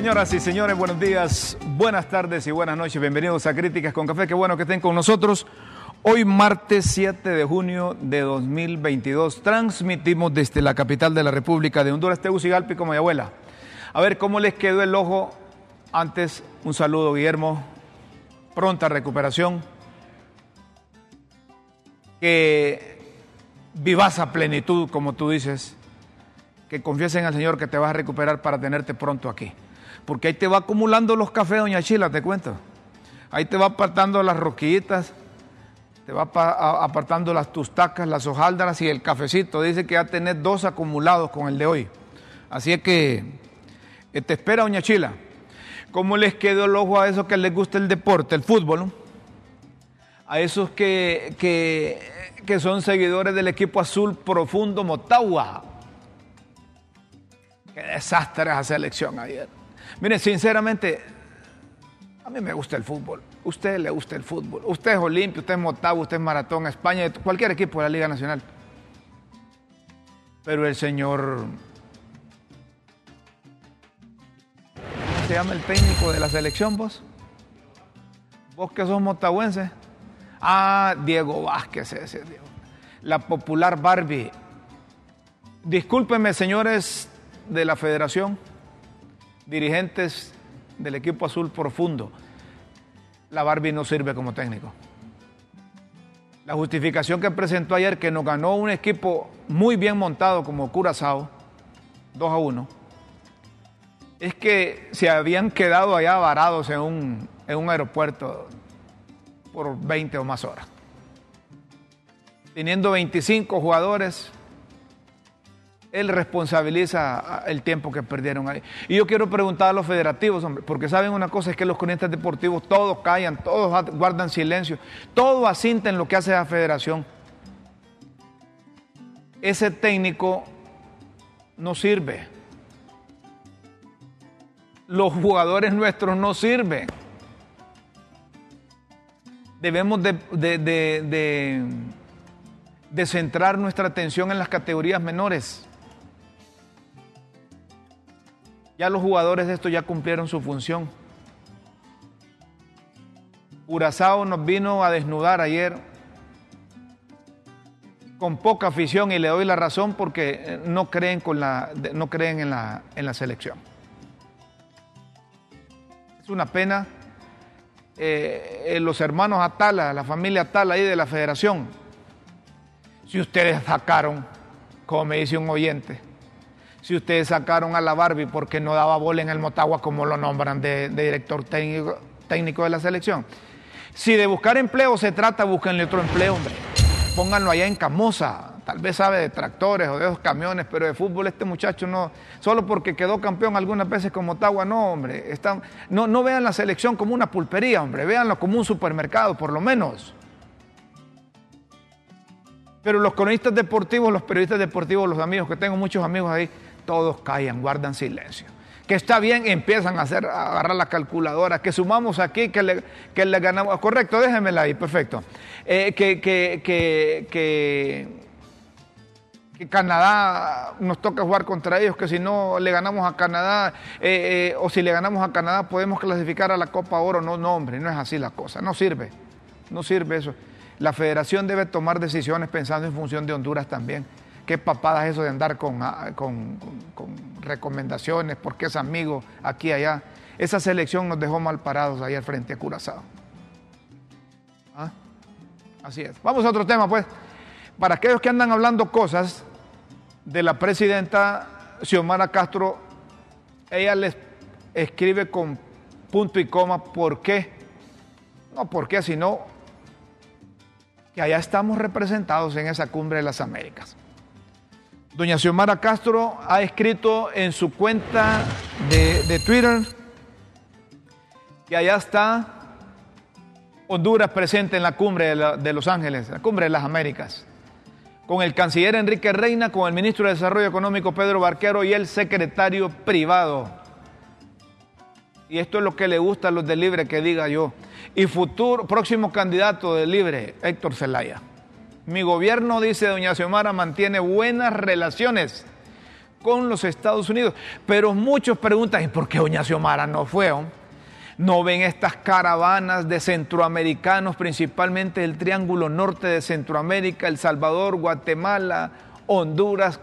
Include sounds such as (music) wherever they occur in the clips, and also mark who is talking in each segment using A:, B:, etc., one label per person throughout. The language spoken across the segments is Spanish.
A: Señoras y señores, buenos días, buenas tardes y buenas noches. Bienvenidos a Críticas con Café. Qué bueno que estén con nosotros. Hoy martes 7 de junio de 2022 transmitimos desde la capital de la República de Honduras, Tegucigalpa como mi abuela. A ver cómo les quedó el ojo. Antes, un saludo, Guillermo. Pronta recuperación. Que vivas a plenitud, como tú dices. Que confiesen al Señor que te vas a recuperar para tenerte pronto aquí porque ahí te va acumulando los cafés, doña Chila, te cuento. Ahí te va apartando las roquillitas, te va apartando las tustacas, las hojaldras y el cafecito. Dice que ya tenés dos acumulados con el de hoy. Así es que eh, te espera, doña Chila. ¿Cómo les quedó el ojo a esos que les gusta el deporte, el fútbol? A esos que, que, que son seguidores del equipo azul profundo Motagua. Qué desastre esa selección ayer. Mire, sinceramente, a mí me gusta el fútbol. Usted le gusta el fútbol. Usted es Olimpio, usted es Motagua, usted es Maratón, España, cualquier equipo de la Liga Nacional. Pero el señor. ¿Cómo se llama el técnico de la selección, vos? Vos que sos motahuense. Ah, Diego Vázquez. La popular Barbie. Discúlpenme, señores de la federación dirigentes del equipo azul profundo, la Barbie no sirve como técnico. La justificación que presentó ayer, que nos ganó un equipo muy bien montado como Curazao, 2 a 1, es que se habían quedado allá varados en un, en un aeropuerto por 20 o más horas. Teniendo 25 jugadores, él responsabiliza el tiempo que perdieron ahí. Y yo quiero preguntar a los federativos, hombre, porque saben una cosa, es que los corrientes deportivos todos callan, todos guardan silencio, todos asinten lo que hace la federación. Ese técnico no sirve. Los jugadores nuestros no sirven. Debemos de, de centrar nuestra atención en las categorías menores. Ya los jugadores de esto ya cumplieron su función. Curazao nos vino a desnudar ayer con poca afición y le doy la razón porque eh, no creen, con la, no creen en, la, en la selección. Es una pena. Eh, eh, los hermanos Atala, la familia Atala ahí de la federación, si ustedes sacaron, como me dice un oyente, si ustedes sacaron a la Barbie porque no daba bola en el Motagua como lo nombran de, director técnico, técnico, de la selección. Si de buscar empleo se trata, búsquenle otro empleo, hombre. Pónganlo allá en Camosa. Tal vez sabe de tractores o de esos camiones, pero de fútbol este muchacho no. Solo porque quedó campeón algunas veces con Motagua, no, hombre. no, no vean la selección como una pulpería, hombre. Véanlo como un supermercado, por lo menos. Pero los cronistas deportivos, los periodistas deportivos, los amigos, que tengo muchos amigos ahí, todos callan, guardan silencio. Que está bien, empiezan a, hacer, a agarrar la calculadora, que sumamos aquí, que le, que le ganamos. Correcto, déjenmela ahí, perfecto. Eh, que, que, que, Canadá nos toca jugar contra ellos, que si no le ganamos a Canadá, eh, eh, o si le ganamos a Canadá podemos clasificar a la Copa Oro. No, no, hombre, no es así la cosa, no sirve, no sirve eso. La federación debe tomar decisiones pensando en función de Honduras también qué papadas eso de andar ah, con, con, recomendaciones, porque es amigo aquí y allá. esa selección nos dejó mal parados ahí al frente a Curazao. ¿Ah? Así es. Vamos a otro tema, pues. Para aquellos que andan hablando cosas de la presidenta Xiomara Castro, ella les escribe con punto y coma por qué. No por qué, sino que allá estamos representados en esa cumbre de las Américas. Doña Xiomara Castro ha escrito en su cuenta de, Twitter que allá está Honduras presente en la cumbre de, Los Ángeles, la cumbre de las Américas, con el canciller Enrique Reina, con el ministro de Desarrollo Económico Pedro Barquero y el secretario privado. Y esto es lo que le gusta a los de Libre que diga yo. Y futuro próximo candidato de Libre, Héctor Zelaya. Mi gobierno, dice doña Xiomara, mantiene buenas relaciones con los Estados Unidos. Pero muchos preguntan, ¿y por qué doña Xiomara no fue? ¿No ven estas caravanas de centroamericanos, principalmente del Triángulo Norte de Centroamérica, El Salvador, Guatemala, Honduras,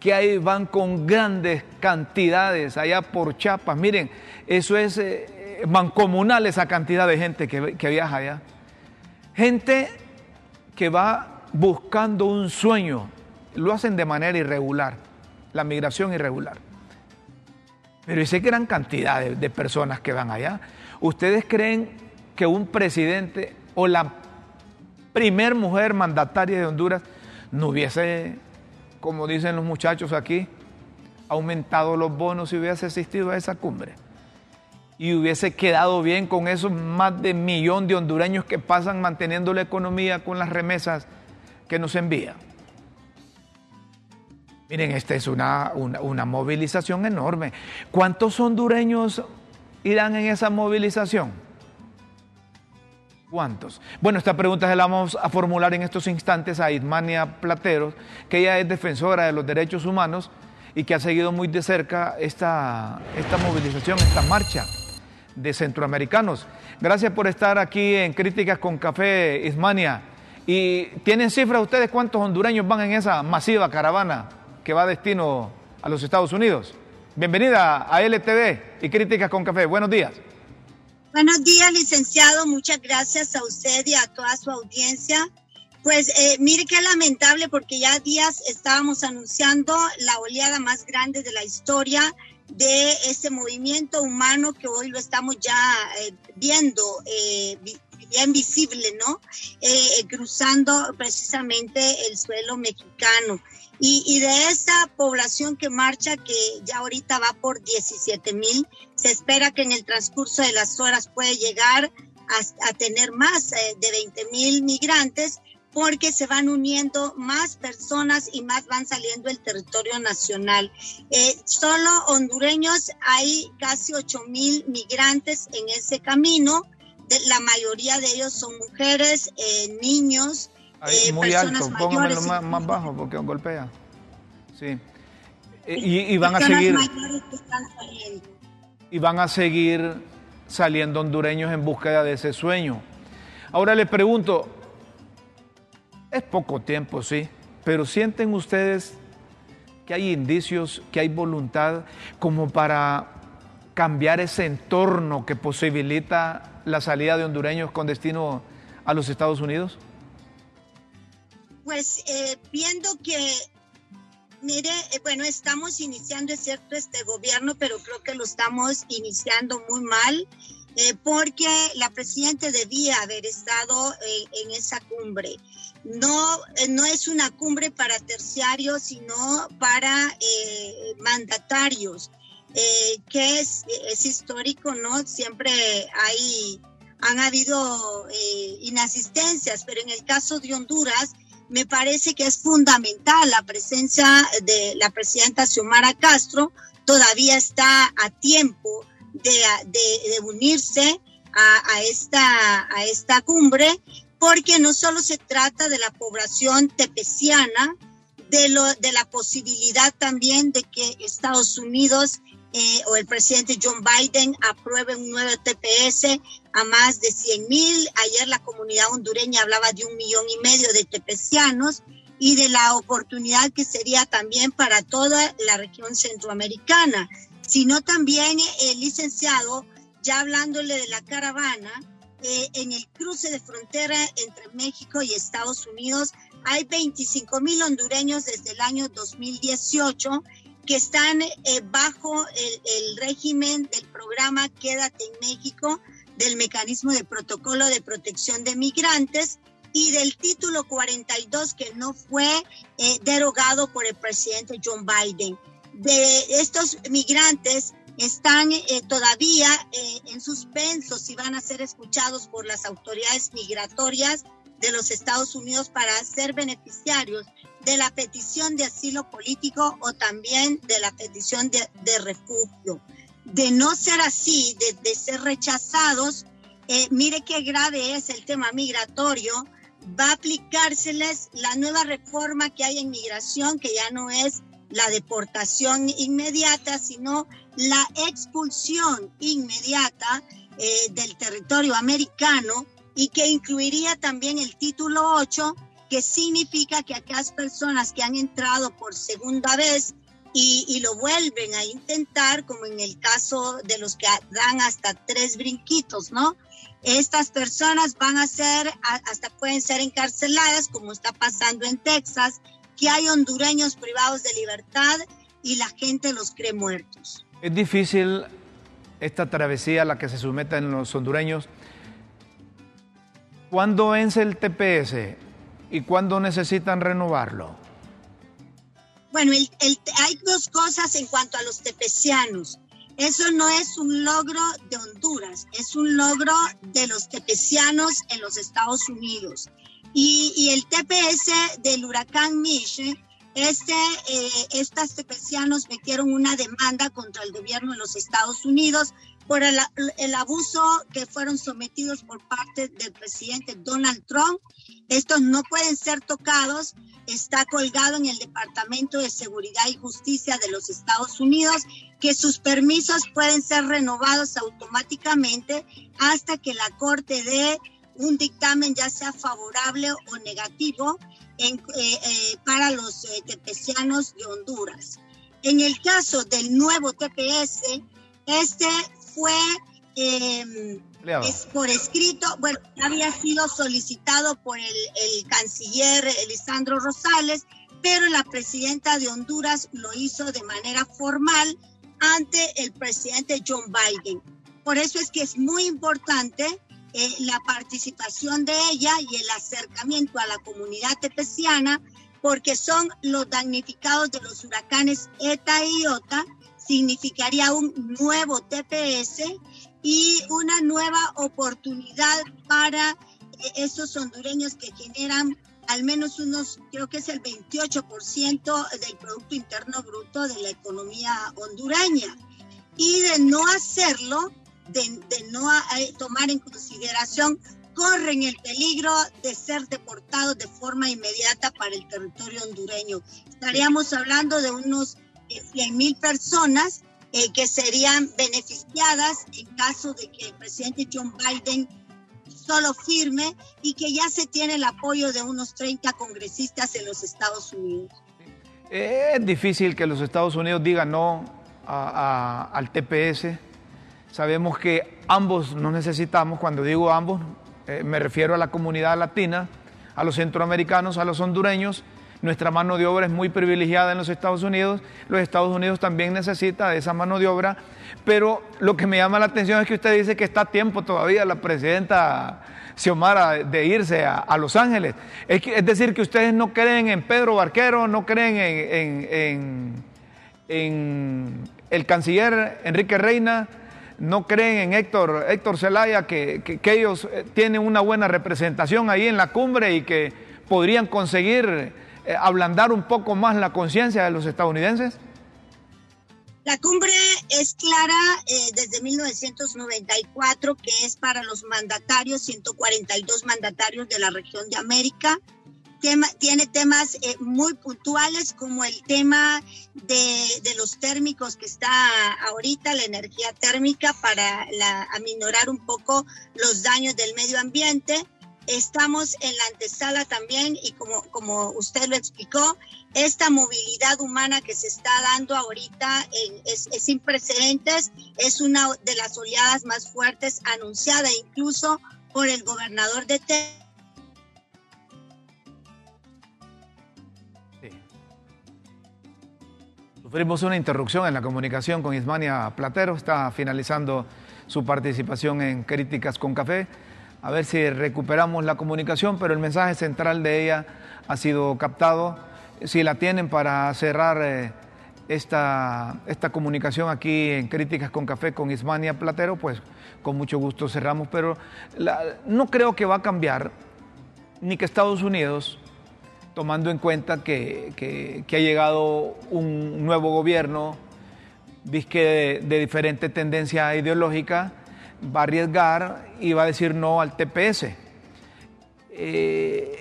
A: que ahí van con grandes cantidades allá por Chiapas? Miren, eso es eh, mancomunal esa cantidad de gente que, que viaja allá. Gente que va buscando un sueño. Lo hacen de manera irregular, la migración irregular. Pero esa gran cantidad de, personas que van allá. ¿Ustedes creen que un presidente o la primer mujer mandataria de Honduras no hubiese, como dicen los muchachos aquí, aumentado los bonos si hubiese asistido a esa cumbre? Y hubiese quedado bien con esos más de millón de hondureños que pasan manteniendo la economía con las remesas que nos envía. Miren, esta es una, una, movilización enorme. ¿Cuántos hondureños irán en esa movilización? ¿Cuántos? Bueno, esta pregunta se la vamos a formular en estos instantes a Ismania Plateros, que ella es defensora de los derechos humanos y que ha seguido muy de cerca esta, esta movilización, esta marcha de centroamericanos. Gracias por estar aquí en Críticas con Café, Ismania. ¿Y tienen cifras ustedes cuántos hondureños van en esa masiva caravana que va a destino a los Estados Unidos? Bienvenida a LTV y Críticas con Café. Buenos días.
B: Buenos días, licenciado. Muchas gracias a usted y a toda su audiencia. Pues eh, mire qué lamentable porque ya días estábamos anunciando la oleada más grande de la historia de este movimiento humano que hoy lo estamos ya eh, viendo eh, bien visible, ¿no? Eh, cruzando precisamente el suelo mexicano. Y, de esa población que marcha, que ya ahorita va por 17 mil, se espera que en el transcurso de las horas puede llegar a, tener más eh, de 20 mil migrantes porque se van uniendo más personas y más van saliendo del territorio nacional. Eh, solo hondureños hay casi 8 mil migrantes en ese camino la mayoría de ellos son mujeres, eh, niños,
A: eh, muy alto, póngamelo más, más, bajo porque golpea. Sí. Y, van a seguir. Y van a seguir saliendo hondureños en búsqueda de ese sueño. Ahora les pregunto, es poco tiempo, sí, pero ¿sienten ustedes que hay indicios, que hay voluntad como para cambiar ese entorno que posibilita la salida de hondureños con destino a los Estados Unidos?
B: Pues eh, viendo que, mire, eh, bueno, estamos iniciando, es cierto, este gobierno, pero creo que lo estamos iniciando muy mal. Eh, porque la presidenta debía haber estado en esa cumbre. No, no es una cumbre para terciarios, sino para mandatarios. Eh, que es, es, histórico, ¿no? Siempre hay, han habido eh, inasistencias, pero en el caso de Honduras, me parece que es fundamental la presencia de la presidenta Xiomara Castro, todavía está a tiempo de, unirse a, esta, cumbre, porque no solo se trata de la población tepeciana, de, de la posibilidad también de que Estados Unidos eh, o el presidente John Biden apruebe un nuevo TPS a más de 100 mil. Ayer la comunidad hondureña hablaba de un millón y medio de tepecianos y de la oportunidad que sería también para toda la región centroamericana. sino también el licenciado, ya hablándole de la caravana, eh, en el cruce de frontera entre México y Estados Unidos hay 25 mil hondureños desde el año 2018 que están eh, bajo el, el, régimen del programa Quédate en México, del mecanismo de protocolo de protección de migrantes y del título 42 que no fue eh, derogado por el presidente John Biden. De estos migrantes están eh, todavía eh, en suspenso si van a ser escuchados por las autoridades migratorias de los Estados Unidos para ser beneficiarios de la petición de asilo político o también de la petición de, de refugio. De no ser así, de, de ser rechazados, eh, mire qué grave es el tema migratorio, va a aplicárseles la nueva reforma que hay en migración, que ya no es la deportación inmediata, sino la expulsión inmediata eh, del territorio americano y que incluiría también el título 8, que significa que aquellas personas que han entrado por segunda vez y, y, lo vuelven a intentar, como en el caso de los que dan hasta tres brinquitos, ¿no? Estas personas van a ser, hasta pueden ser encarceladas, como está pasando en Texas, que hay hondureños privados de libertad y la gente los cree muertos.
A: Es difícil esta travesía a la que se someten los hondureños. ¿Cuándo vence el TPS y cuándo necesitan renovarlo?
B: Bueno, el, el, hay dos cosas en cuanto a los tepecianos. Eso no es un logro de Honduras, es un logro de los tepecianos en los Estados Unidos. Y, y el TPS del huracán Miche este, eh, estas tepecianos metieron una demanda contra el gobierno de los Estados Unidos por el, el, abuso que fueron sometidos por parte del presidente Donald Trump. Estos no pueden ser tocados. Está colgado en el Departamento de Seguridad y Justicia de los Estados Unidos que sus permisos pueden ser renovados automáticamente hasta que la Corte dé un dictamen ya sea favorable o negativo en, eh, eh, para los eh, tepecianos de Honduras. En el caso del nuevo TPS, este fue eh, es por escrito, bueno, había sido solicitado por el, el canciller Elisandro Rosales, pero la presidenta de Honduras lo hizo de manera formal ante el presidente John Biden. Por eso es que es muy importante eh, la participación de ella y el acercamiento a la comunidad tepeciana, porque son los damnificados de los huracanes ETA y IOTA, significaría un nuevo TPS y una nueva oportunidad para eh, esos hondureños que generan al menos unos, creo que es el 28% del Producto Interno Bruto de la economía hondureña. Y de no hacerlo, de, de no eh, tomar en consideración corren el peligro de ser deportados de forma inmediata para el territorio hondureño. Estaríamos hablando de unos 100 mil personas eh, que serían beneficiadas en caso de que el presidente John Biden solo firme y que ya se tiene el apoyo de unos 30 congresistas en los Estados Unidos.
A: Es difícil que los Estados Unidos digan no al TPS Sabemos que ambos nos necesitamos, cuando digo ambos, eh, me refiero a la comunidad latina, a los centroamericanos, a los hondureños. Nuestra mano de obra es muy privilegiada en los Estados Unidos. Los Estados Unidos también necesita de esa mano de obra. Pero lo que me llama la atención es que usted dice que está a tiempo todavía la presidenta Xiomara de irse a, Los Ángeles. Es, decir, que ustedes no creen en Pedro Barquero, no creen en, el canciller Enrique Reina no creen en Héctor, Héctor Zelaya que, ellos eh, tienen una buena representación ahí en la cumbre y que podrían conseguir ablandar un poco más la conciencia de los estadounidenses?
B: La cumbre es clara eh, desde 1994 que es para los mandatarios, 142 mandatarios de la región de América, tema, tiene temas eh, muy puntuales como el tema de, de, los térmicos que está ahorita, la energía térmica para la, aminorar un poco los daños del medio ambiente. Estamos en la antesala también y como, como usted lo explicó, esta movilidad humana que se está dando ahorita es, sin precedentes, es una de las oleadas más fuertes anunciada incluso por el gobernador de Texas.
A: Sufrimos una interrupción en la comunicación con Ismania Platero, está finalizando su participación en Críticas con Café a ver si recuperamos la comunicación, pero el mensaje central de ella ha sido captado. Si la tienen para cerrar eh, esta, esta comunicación aquí en Críticas con Café con Ismania Platero, pues con mucho gusto cerramos, pero no creo que va a cambiar ni que Estados Unidos, tomando en cuenta que, ha llegado un nuevo gobierno, disque de diferente tendencia ideológica, va a arriesgar y va a decir no al TPS. Eh,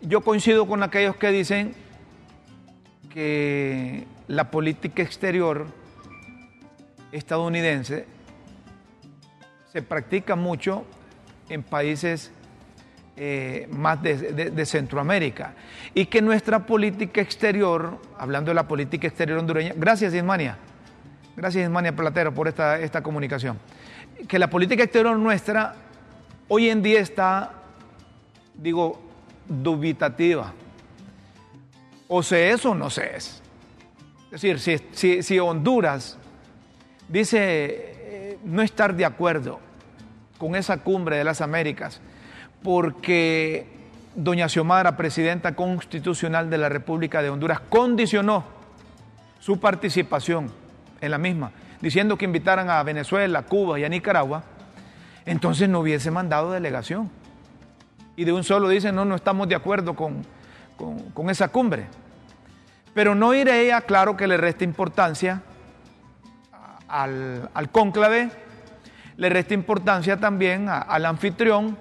A: yo coincido con aquellos que dicen que la política exterior estadounidense se practica mucho en países eh, más de, Centroamérica. Y que nuestra política exterior, hablando de la política exterior hondureña, gracias Ismania, gracias Ismania Platero por esta, esta comunicación que la política exterior nuestra hoy en día está, digo, dubitativa. O se es o no se es. Es decir, si, Honduras dice eh, no estar de acuerdo con esa cumbre de las Américas, porque doña Xiomara, presidenta constitucional de la República de Honduras, condicionó su participación en la misma diciendo que invitaran a Venezuela, Cuba y a Nicaragua, entonces no hubiese mandado delegación. Y de un solo dicen, no, no estamos de acuerdo con, esa cumbre. Pero no iré ella, claro que le resta importancia al, cónclave, le resta importancia también al anfitrión,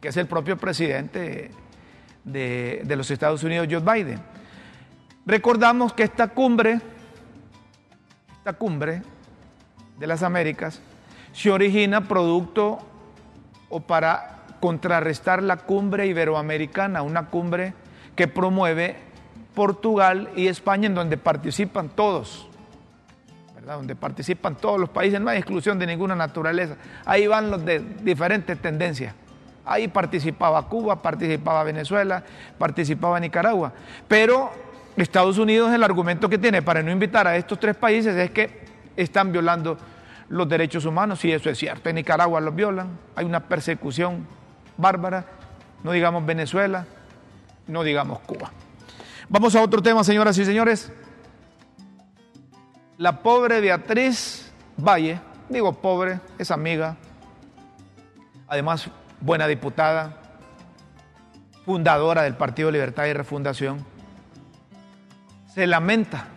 A: que es el propio presidente de, de los Estados Unidos, Joe Biden. Recordamos que esta cumbre, esta cumbre de las Américas se origina producto o para contrarrestar la cumbre iberoamericana, una cumbre que promueve Portugal y España en donde participan todos, ¿verdad? donde participan todos los países, no hay exclusión de ninguna naturaleza, ahí van los de diferentes tendencias. Ahí participaba Cuba, participaba Venezuela, participaba Nicaragua. Pero Estados Unidos el argumento que tiene para no invitar a estos tres países es que están violando los derechos humanos, y eso es cierto. En Nicaragua los violan, hay una persecución bárbara, no digamos Venezuela, no digamos Cuba. Vamos a otro tema, señoras y señores. La pobre Beatriz Valle, digo pobre, es amiga, además buena diputada, fundadora del Partido Libertad y Refundación, se lamenta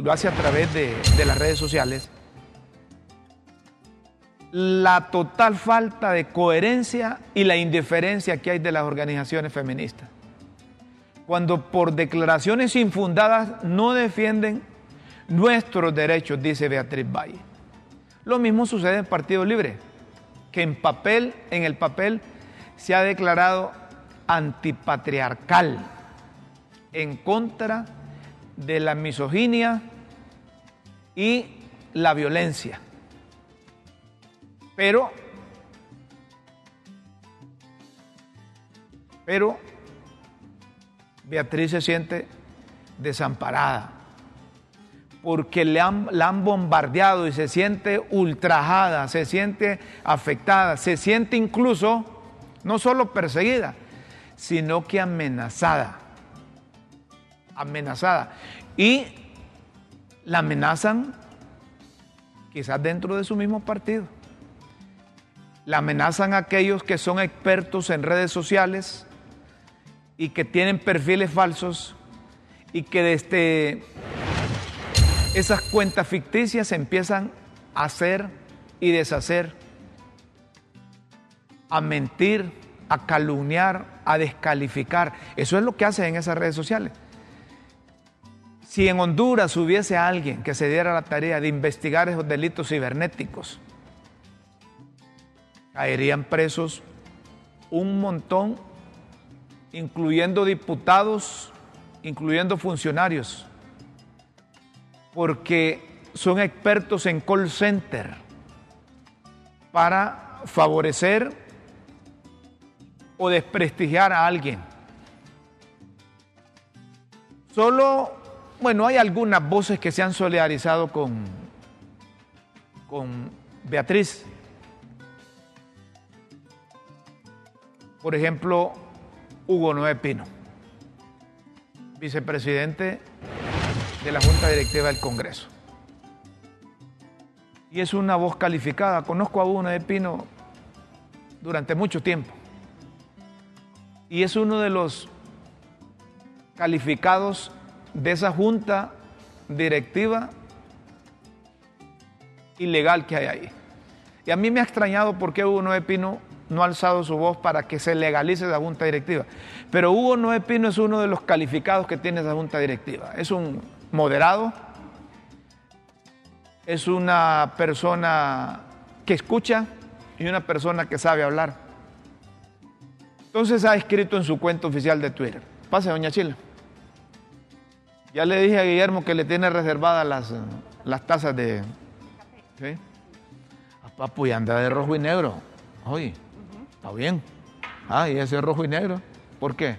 A: y lo hace a través de, las redes sociales, la total falta de coherencia y la indiferencia que hay de las organizaciones feministas. Cuando por declaraciones infundadas no defienden nuestros derechos, dice Beatriz Valle. Lo mismo sucede en Partido Libre, que en papel, en el papel, se ha declarado antipatriarcal, en contra de la misoginia y la violencia. Pero, pero Beatriz se siente desamparada porque le han, la han bombardeado y se siente ultrajada, se siente afectada, se siente incluso no solo perseguida, sino que amenazada amenazada. Y la amenazan quizás dentro de su mismo partido. La amenazan aquellos que son expertos en redes sociales y que tienen perfiles falsos y que desde esas cuentas ficticias empiezan a hacer y deshacer, a mentir, a calumniar, a descalificar. Eso es lo que hacen en esas redes sociales. Si en Honduras hubiese alguien que se diera la tarea de investigar esos delitos cibernéticos, caerían presos un montón, incluyendo diputados, incluyendo funcionarios, porque son expertos en call center para favorecer o desprestigiar a alguien. Solo, bueno, hay algunas voces que se han solidarizado con, con Beatriz. Por ejemplo, Hugo Noé Pino, vicepresidente de la Junta Directiva del Congreso. Y es una voz calificada. Conozco a Hugo Noé Pino durante mucho tiempo. Y es uno de los calificados de esa junta directiva ilegal que hay ahí. Y a mí me ha extrañado por qué Hugo Noé Pino no ha alzado su voz para que se legalice esa junta directiva. Pero Hugo Noé Pino es uno de los calificados que tiene esa junta directiva. Es un moderado, es una persona que escucha y una persona que sabe hablar. Entonces ha escrito en su cuenta oficial de Twitter. Pase, doña Chila. Ya le dije a Guillermo que le tiene reservadas las, las tazas de... ¿sí? Papu y anda de rojo y negro. Oye, está bien. Ah, y ese rojo y negro. ¿Por qué?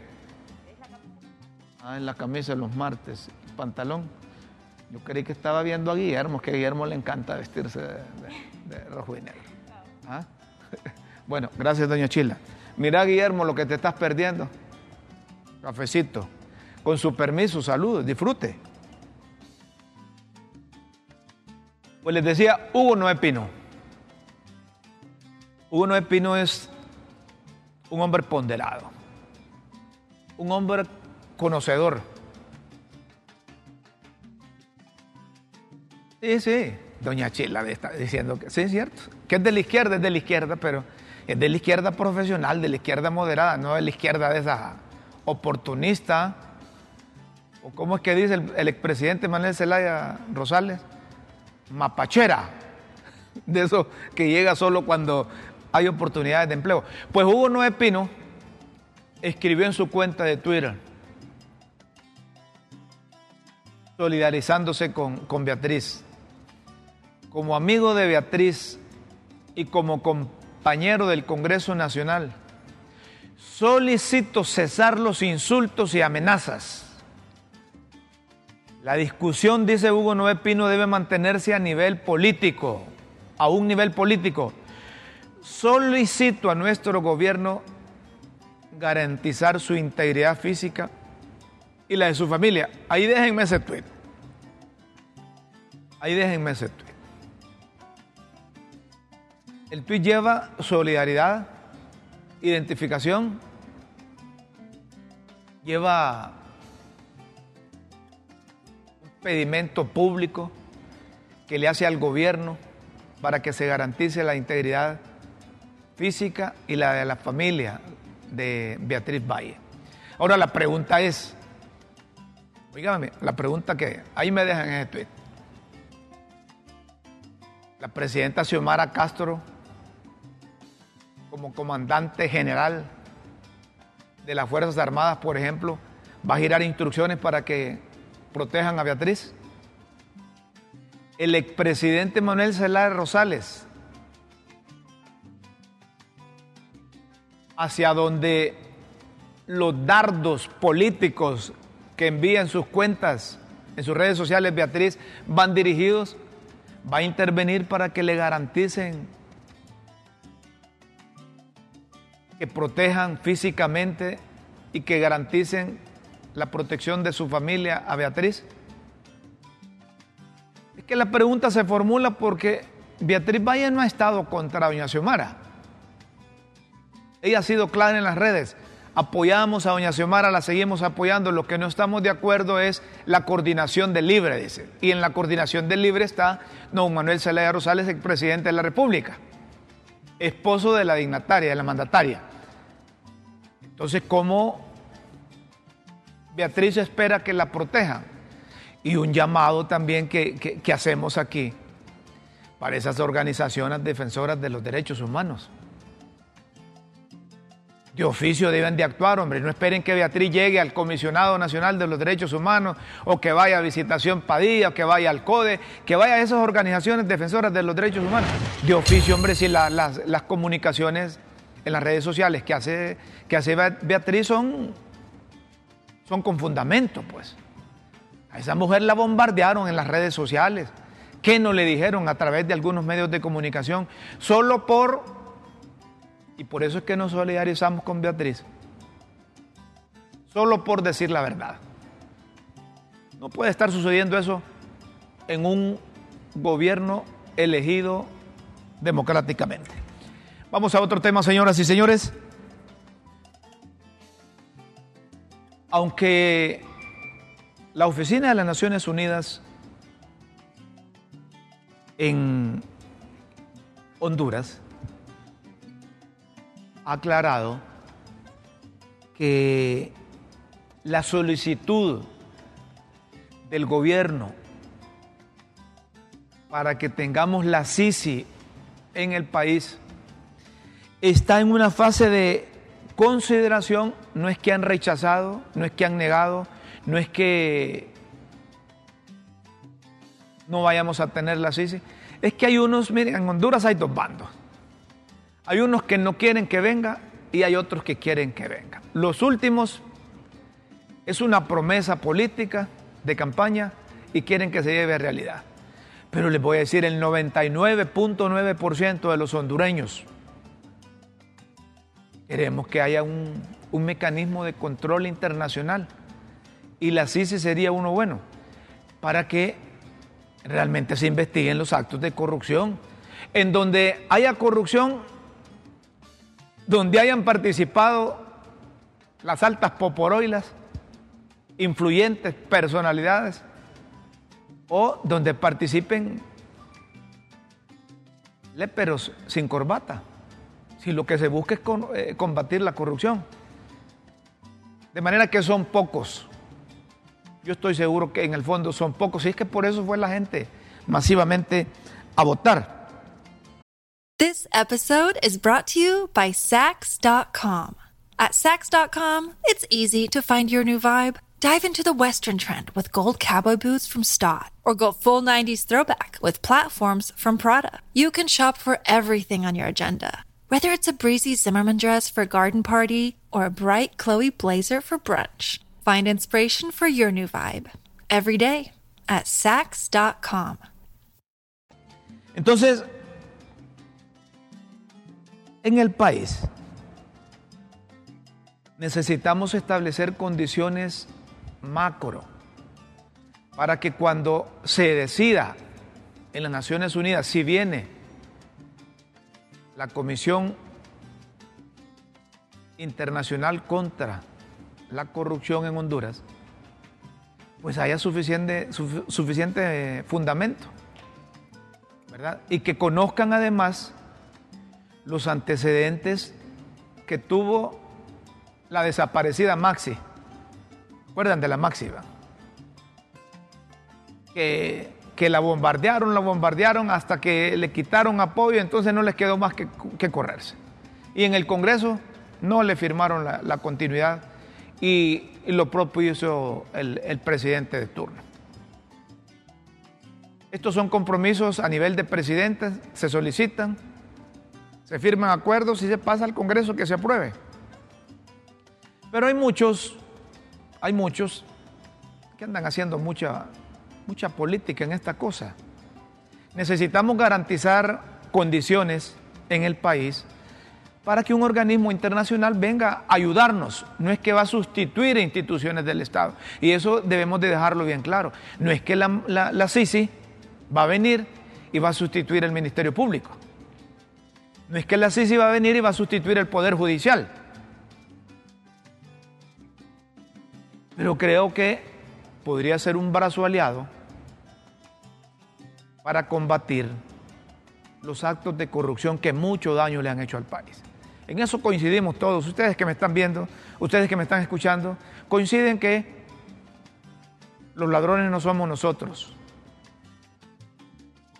A: Ah, en la camisa los martes, pantalón. Yo creí que estaba viendo a Guillermo, que a Guillermo le encanta vestirse de rojo y negro. ¿Ah? (laughs) Bueno, gracias, doña Chila. Mira, Guillermo, lo que te estás perdiendo. Cafecito. Con su permiso, salud, disfrute. Pues les decía, Hugo Noé Pino. Hugo Noé Pino es un hombre ponderado, un hombre conocedor. Sí, sí, doña Chila está diciendo que sí, es cierto, que es de la izquierda, es de la izquierda, pero es de la izquierda profesional, de la izquierda moderada, no de la izquierda de esa oportunista, o cómo es que dice el, el expresidente Manuel Zelaya Rosales, mapachera, (laughs) de eso que llega solo cuando hay oportunidades de empleo. Pues Hugo Noé Pino escribió en su cuenta de Twitter, solidarizándose con, con Beatriz. Como amigo de Beatriz y como compañero del Congreso Nacional, solicito cesar los insultos y amenazas. La discusión, dice Hugo Noé Pino, debe mantenerse a nivel político, a un nivel político. Solicito a nuestro gobierno garantizar su integridad física y la de su familia. Ahí déjenme ese tweet. Ahí déjenme ese tweet. El tweet lleva solidaridad, identificación, lleva pedimento público que le hace al gobierno para que se garantice la integridad física y la de la familia de Beatriz Valle. Ahora la pregunta es, oígame, la pregunta que ahí me dejan en ese tweet. La presidenta Xiomara Castro, como comandante general de las Fuerzas Armadas, por ejemplo, va a girar instrucciones para que protejan a Beatriz. El expresidente Manuel Zelaya Rosales, hacia donde los dardos políticos que envían sus cuentas en sus redes sociales, Beatriz, van dirigidos, va a intervenir para que le garanticen que protejan físicamente y que garanticen la protección de su familia a Beatriz? Es que la pregunta se formula porque Beatriz Valle no ha estado contra doña Xiomara. Ella ha sido clara en las redes. Apoyamos a doña Xiomara, la seguimos apoyando. Lo que no estamos de acuerdo es la coordinación del Libre, dice. Y en la coordinación del Libre está don Manuel Zelaya Rosales, el presidente de la República, esposo de la dignataria, de la mandataria. Entonces, ¿cómo Beatriz espera que la protejan? Y un llamado también que hacemos aquí para esas organizaciones defensoras de los derechos humanos. de oficio deben de actuar, hombre. No esperen que Beatriz llegue al Comisionado Nacional de los Derechos Humanos o que vaya a Visitación Padilla o que vaya al CODE, que vaya a esas organizaciones defensoras de los derechos humanos. De oficio, hombre, si las, las, comunicaciones en las redes sociales que hace, que hace Beatriz son, son con fundamento, pues. A esa mujer la bombardearon en las redes sociales. ¿Qué no le dijeron a través de algunos medios de comunicación? Solo por y por eso es que nos solidarizamos con Beatriz. Solo por decir la verdad. No puede estar sucediendo eso en un gobierno elegido democráticamente. Vamos a otro tema, señoras y señores. Aunque la Oficina de las Naciones Unidas en Honduras ha aclarado que la solicitud del gobierno para que tengamos la SISI en el país está en una fase de consideración, no es que han rechazado, no es que han negado, no es que no vayamos a tener la SISI, es que hay unos, miren, en Honduras hay dos bandos. Hay unos que no quieren que venga y hay otros que quieren que venga. Los últimos es una promesa política de campaña y quieren que se lleve a realidad. Pero les voy a decir, el 99.9% de los hondureños queremos que haya un, un, mecanismo de control internacional y la CICI sería uno bueno para que realmente se investiguen los actos de corrupción. En donde haya corrupción, donde hayan participado las altas poporoilas, influyentes personalidades, o donde participen léperos sin corbata, si lo que se busca es eh, combatir la corrupción. De manera que son pocos. Yo estoy seguro que en el fondo son pocos, y es que por eso fue la gente masivamente a votar.
C: This episode is brought to you by Sax.com. At Sax.com, it's easy to find your new vibe. Dive into the Western trend with gold cowboy boots from Stott, or go full 90s throwback with platforms from Prada. You can shop for everything on your agenda, whether it's a breezy Zimmerman dress for a garden party or a bright Chloe blazer for brunch. Find inspiration for your new vibe every day at Sax.com.
A: Entonces, En el país necesitamos establecer condiciones macro para que cuando se decida en las Naciones Unidas si viene la Comisión Internacional contra la Corrupción en Honduras, pues haya suficiente, suficiente fundamento, ¿verdad? Y que conozcan además los antecedentes que tuvo la desaparecida Maxi. ¿Recuerdan de la Maxi? Que, que, la bombardearon, la bombardearon hasta que le quitaron apoyo, entonces no les quedó más que, correrse. Y en el Congreso no le firmaron la, continuidad y, lo propio hizo el, el presidente de turno. Estos son compromisos a nivel de presidentes, se solicitan se firman acuerdos y se pasa al Congreso que se apruebe. Pero hay muchos, hay muchos que andan haciendo mucha, mucha política en esta cosa. Necesitamos garantizar condiciones en el país para que un organismo internacional venga a ayudarnos. No es que va a sustituir instituciones del Estado. Y eso debemos de dejarlo bien claro. No es que la, la, la CICI va a venir y va a sustituir el Ministerio Público. No es que la CICI va a venir y va a sustituir el Poder Judicial. Pero creo que podría ser un brazo aliado para combatir los actos de corrupción que mucho daño le han hecho al país. En eso coincidimos todos, ustedes que me están viendo, ustedes que me están escuchando, coinciden que los ladrones no somos nosotros,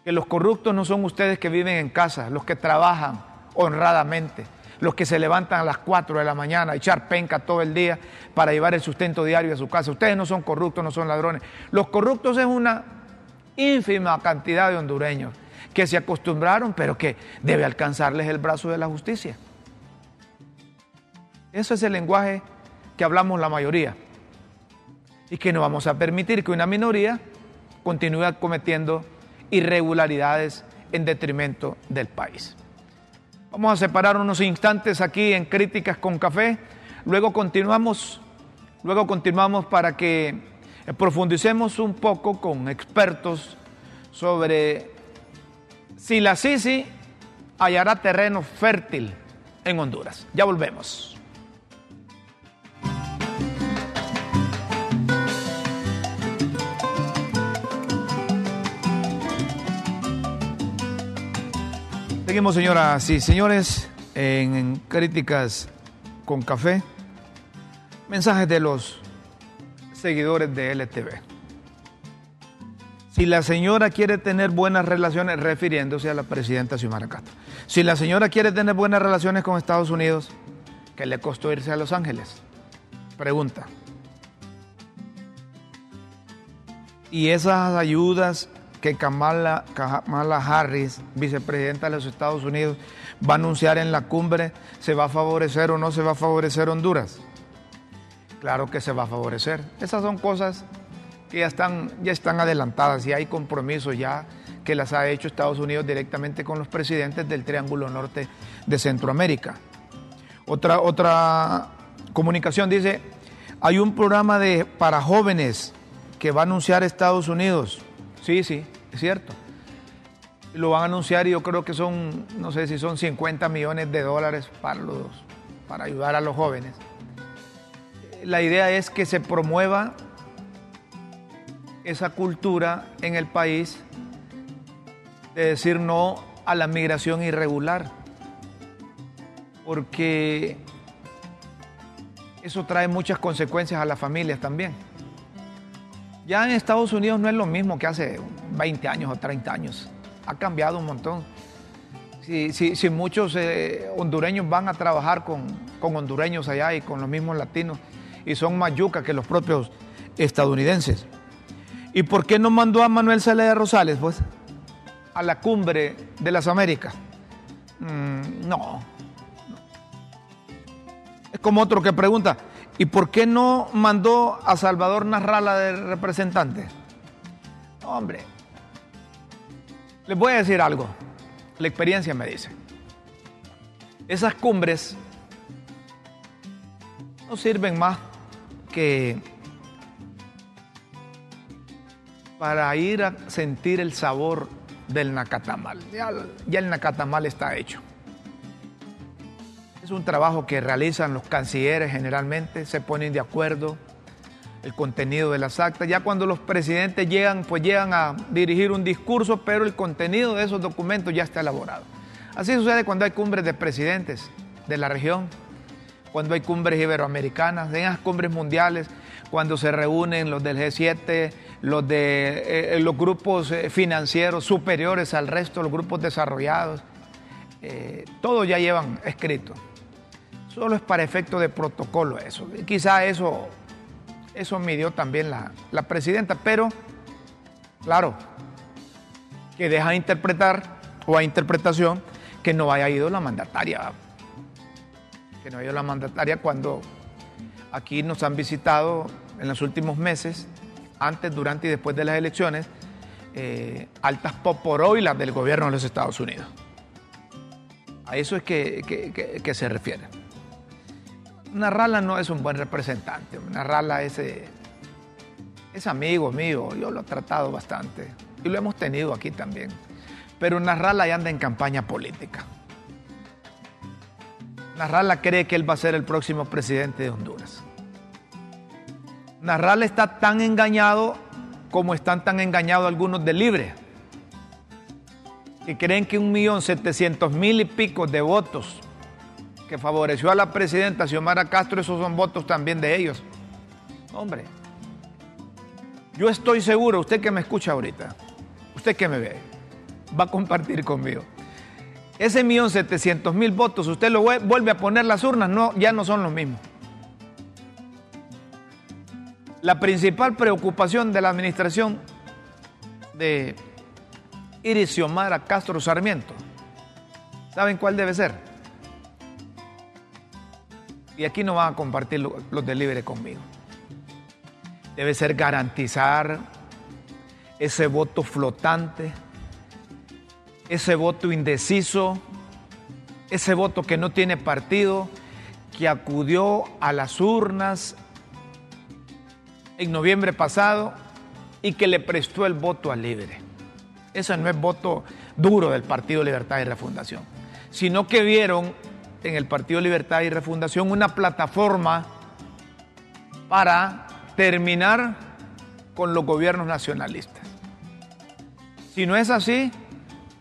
A: que los corruptos no son ustedes que viven en casa, los que trabajan honradamente, los que se levantan a las 4 de la mañana a echar penca todo el día para llevar el sustento diario a su casa. Ustedes no son corruptos, no son ladrones. Los corruptos es una ínfima cantidad de hondureños que se acostumbraron, pero que debe alcanzarles el brazo de la justicia. Eso es el lenguaje que hablamos la mayoría. Y que no vamos a permitir que una minoría continúe cometiendo irregularidades en detrimento del país. Vamos a separar unos instantes aquí en Críticas con Café, luego continuamos, luego continuamos para que profundicemos un poco con expertos sobre si la Sisi hallará terreno fértil en Honduras. Ya volvemos. Seguimos, señoras y señores, en Críticas con Café. Mensajes de los seguidores de LTV. Si la señora quiere tener buenas relaciones, refiriéndose a la presidenta Xiomara Castro, si la señora quiere tener buenas relaciones con Estados Unidos, ¿qué le costó irse a Los Ángeles? Pregunta. Y esas ayudas que Kamala, Harris, vicepresidenta de los Estados Unidos, va a anunciar en la cumbre, ¿se va a favorecer o no se va a favorecer Honduras? Claro que se va a favorecer. Esas son cosas que ya están, ya están adelantadas y hay compromisos ya que las ha hecho Estados Unidos directamente con los presidentes del Triángulo Norte de Centroamérica. Otra, otra comunicación dice, hay un programa de, para jóvenes que va a anunciar Estados Unidos Sí, sí, es cierto. Lo van a anunciar y yo creo que son, no sé si son 50 millones de dólares para, los, para ayudar a los jóvenes. La idea es que se promueva esa cultura en el país de decir no a la migración irregular, porque eso trae muchas consecuencias a las familias también. Ya en Estados Unidos no es lo mismo que hace 20 años o 30 años. Ha cambiado un montón. Si, muchos eh, hondureños van a trabajar con, hondureños allá y con los mismos latinos y son más yucas que los propios estadounidenses. ¿Y por qué no mandó a Manuel Zelaya Rosales, pues, a la cumbre de las Américas? Mm, no. Es como otro que pregunta, ¿Y por qué no mandó a Salvador Narrala de representante? Hombre, les voy a decir algo. La experiencia me dice. Esas cumbres no sirven más que para ir a sentir el sabor del nacatamal. Ya, ya el nacatamal está hecho un trabajo que realizan los cancilleres generalmente, se ponen de acuerdo el contenido de las actas. Ya cuando los presidentes llegan, pues llegan a dirigir un discurso, pero el contenido de esos documentos ya está elaborado. Así sucede cuando hay cumbres de presidentes de la región, cuando hay cumbres iberoamericanas, en las cumbres mundiales, cuando se reúnen los del G7, los de eh, los grupos eh, financieros superiores al resto, los grupos desarrollados, eh, todos ya llevan escrito. Solo es para efecto de protocolo eso. Y quizá eso, eso midió también la, la presidenta, pero claro, que deja interpretar o a interpretación que no haya ido la mandataria. Que no haya ido la mandataria cuando aquí nos han visitado en los últimos meses, antes, durante y después de las elecciones, eh, altas poporoilas del gobierno de los Estados Unidos. A eso es que, que se refiere. Narrala no es un buen representante. Narrala es, eh, es amigo mío, yo lo he tratado bastante y lo hemos tenido aquí también. Pero Narrala ya anda en campaña política. Narrala cree que él va a ser el próximo presidente de Honduras. Narrala está tan engañado como están tan engañados algunos de Libre, que creen que un millón setecientos mil y pico de votos que favoreció a la presidenta Xiomara Castro, esos son votos también de ellos. Hombre, yo estoy seguro, usted que me escucha ahorita, usted que me ve, va a compartir conmigo. Ese millón setecientos mil votos, usted lo vuelve a poner las urnas, no, ya no son los mismos. La principal preocupación de la administración de Iris Xiomara Castro Sarmiento, ¿saben cuál debe ser? Y aquí no van a compartir los delibres conmigo. Debe ser garantizar ese voto flotante, ese voto indeciso, ese voto que no tiene partido, que acudió a las urnas en noviembre pasado y que le prestó el voto al libre. Eso no es voto duro del Partido Libertad y Refundación, sino que vieron en el Partido Libertad y Refundación una plataforma para terminar con los gobiernos nacionalistas. Si no es así,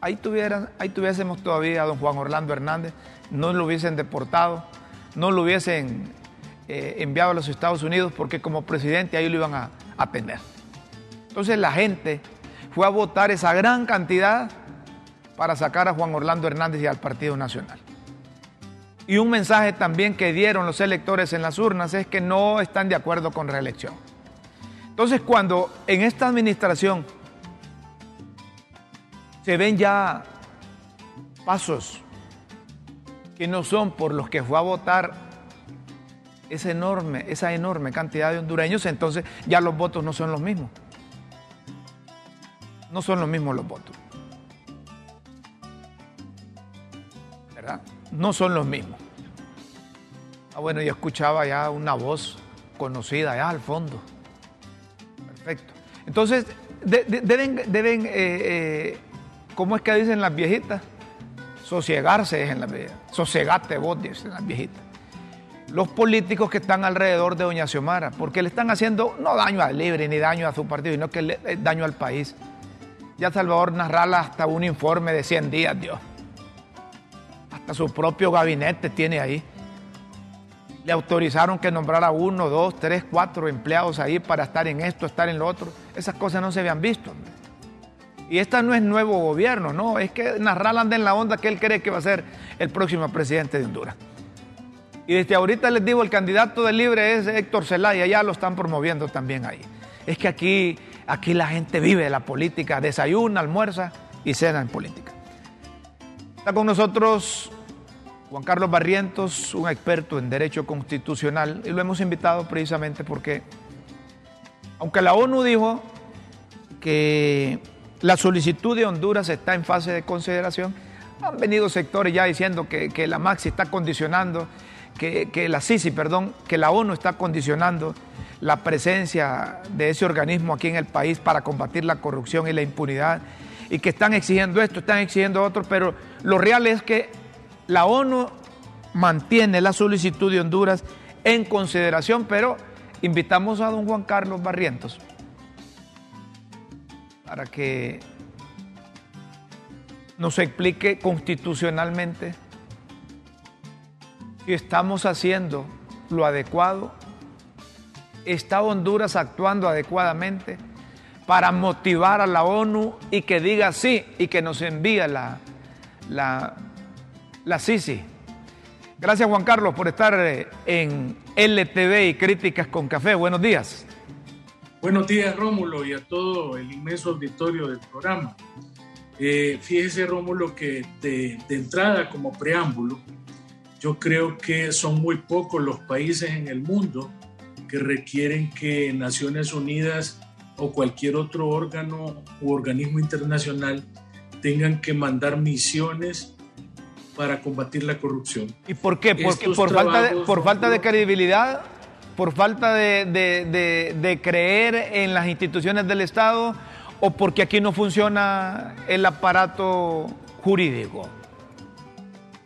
A: ahí, tuvieran, ahí tuviésemos todavía a don Juan Orlando Hernández, no lo hubiesen deportado, no lo hubiesen eh, enviado a los Estados Unidos porque como presidente ahí lo iban a, a tener. Entonces la gente fue a votar esa gran cantidad para sacar a Juan Orlando Hernández y al Partido Nacional. Y un mensaje también que dieron los electores en las urnas es que no están de acuerdo con reelección. Entonces cuando en esta administración se ven ya pasos que no son por los que fue a votar esa enorme, esa enorme cantidad de hondureños, entonces ya los votos no son los mismos. No son los mismos los votos. ¿Verdad? No son los mismos. Ah, bueno, yo escuchaba ya una voz conocida allá al fondo. Perfecto. Entonces, deben, deben eh, eh, ¿cómo es que dicen las viejitas? Sosiegarse es en las viejitas. Sosegate vos, dicen las viejitas. Los políticos que están alrededor de Doña Xiomara, porque le están haciendo no daño al libre ni daño a su partido, sino que eh, daño al país. Ya Salvador Narrala hasta un informe de 100 días, Dios. Hasta su propio gabinete tiene ahí. Le autorizaron que nombrara uno, dos, tres, cuatro empleados ahí para estar en esto, estar en lo otro. Esas cosas no se habían visto. Y esta no es nuevo gobierno, no, es que Narral anda en la onda que él cree que va a ser el próximo presidente de Honduras. Y desde ahorita les digo, el candidato del libre es Héctor Zelaya, ya lo están promoviendo también ahí. Es que aquí, aquí la gente vive la política, desayuna, almuerza y cena en política. Está con nosotros Juan Carlos Barrientos, un experto en derecho constitucional, y lo hemos invitado precisamente porque, aunque la ONU dijo que la solicitud de Honduras está en fase de consideración. Han venido sectores ya diciendo que, la Maxi está condicionando, que, la CICI, perdón, que la ONU está condicionando la presencia de ese organismo aquí en el país para combatir la corrupción y la impunidad y que están exigiendo esto, están exigiendo otro, pero lo real es que la ONU mantiene la solicitud de Honduras en consideración, pero invitamos a don Juan Carlos Barrientos para que nos explique constitucionalmente si estamos haciendo lo adecuado, está Honduras actuando adecuadamente para motivar a la ONU y que diga sí y que nos envíe la, la, la CICI. Gracias Juan Carlos por estar eh, en LTV y Críticas con Café. Buenos días.
D: Buenos días, Rómulo, y a todo el inmenso auditorio del programa. Eh, fíjese, Rómulo, que de, entrada, como preámbulo, yo creo que son muy pocos los países en el mundo que requieren que Naciones Unidas o cualquier otro órgano u organismo internacional tengan que mandar misiones para combatir la corrupción.
A: ¿Y por qué? Porque por falta por falta de credibilidad por falta de, creer en las instituciones del Estado o porque aquí no funciona el aparato jurídico?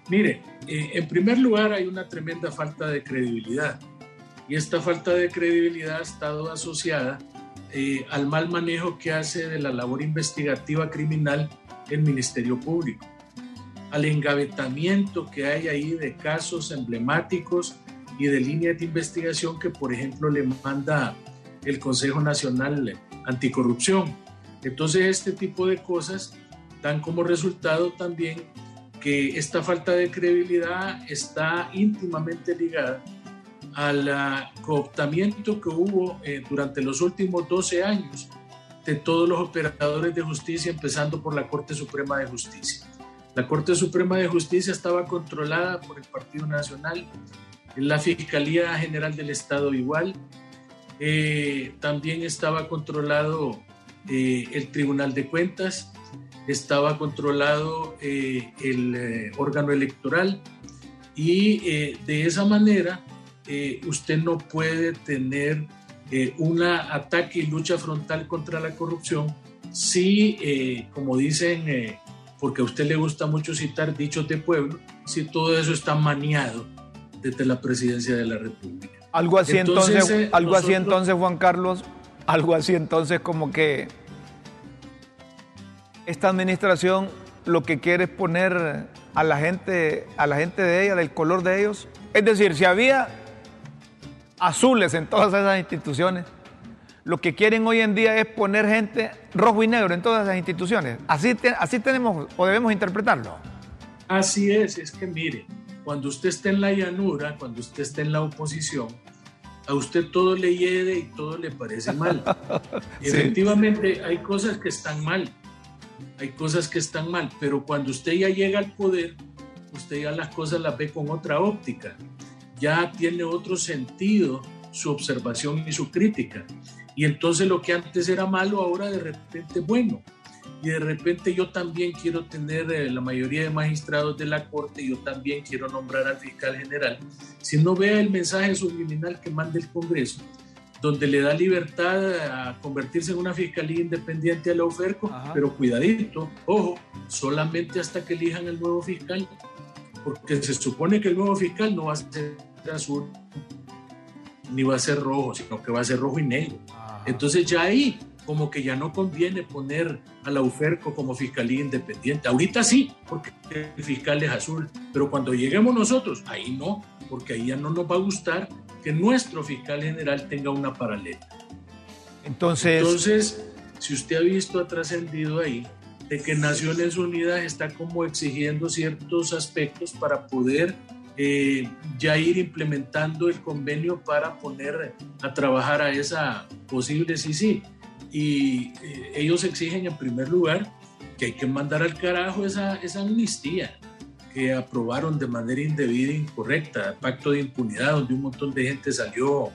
D: Mire, eh, en primer lugar hay una tremenda falta de credibilidad y esta falta de credibilidad ha estado asociada eh, al mal manejo que hace de la labor investigativa criminal el Ministerio Público, al engavetamiento que hay ahí de casos emblemáticos y de líneas de investigación que, por ejemplo, le manda el Consejo Nacional Anticorrupción. Entonces, este tipo de cosas dan como resultado también que esta falta de credibilidad está íntimamente ligada al cooptamiento que hubo eh, durante los últimos 12 años de todos los operadores de justicia, empezando por la Corte Suprema de Justicia. La Corte Suprema de Justicia estaba controlada por el Partido Nacional, la Fiscalía General del Estado igual, eh, también estaba controlado eh, el Tribunal de Cuentas, estaba controlado eh, el órgano electoral y de esa manera usted no puede tener un ataque y lucha frontal contra la corrupción si, como dicen, porque a usted le gusta mucho citar dichos de pueblo, si todo eso está maniado desde la presidencia de la República.
A: Algo así entonces, eh, algo así entonces, Juan Carlos, algo así entonces como que esta administración lo que quiere es poner a la gente, a la gente de ella, del color de ellos. Es decir, si había azules en todas esas instituciones, lo que quieren hoy en día es poner gente rojo y negro en todas esas instituciones. Así, así tenemos o debemos interpretarlo.
D: Así es, es que mire, cuando usted está en la llanura, cuando usted está en la oposición, a usted todo le hiede y todo le parece mal. (laughs) Efectivamente, hay cosas que están mal, hay cosas que están mal, pero cuando usted ya llega al poder, usted ya las cosas las ve con otra óptica, ya tiene otro sentido su observación y su crítica. Y entonces lo que antes era malo, ahora de repente es bueno y de repente yo también quiero tener eh, la mayoría de magistrados de la Corte, yo también quiero nombrar al fiscal general, si no vea el mensaje subliminal que manda el Congreso, donde le da libertad a convertirse en una fiscalía independiente a la UFERCO, pero cuidadito, ojo, solamente hasta que elijan el nuevo fiscal, porque se supone que el nuevo fiscal no va a ser azul ni va a ser rojo, sino que va a ser rojo y negro. Entonces ya ahí como que ya no conviene poner a la UFERCO como fiscalía independiente. Ahorita sí, porque el fiscal es azul, pero cuando lleguemos nosotros, ahí no, porque ahí ya no nos va a gustar que nuestro fiscal general tenga una paralela.
A: Entonces,
D: Entonces si usted ha visto, ha trascendido ahí de que Naciones Unidas está como exigiendo ciertos aspectos para poder eh, ya ir implementando el convenio para poner a trabajar a esa posible sí sí y eh, ellos exigen en primer lugar que hay que mandar al carajo esa, esa amnistía que aprobaron de manera indebida e incorrecta, pacto de impunidad donde un montón de gente salió,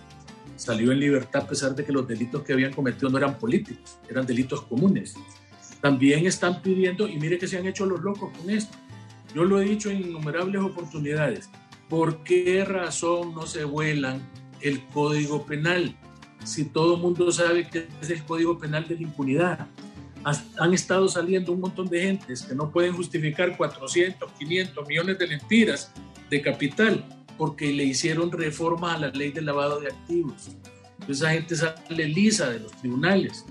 D: salió en libertad a pesar de que los delitos que habían cometido no eran políticos, eran delitos comunes. También están pidiendo, y mire que se han hecho los locos con esto, yo lo he dicho en innumerables oportunidades, ¿por qué razón no se vuelan el código penal? Si todo el mundo sabe que es el Código Penal de la impunidad? Han estado saliendo un montón de gentes que no pueden justificar 400, 500 millones de mentiras de capital porque le hicieron reforma a la ley de lavado de activos. Entonces esa gente sale lisa de los tribunales.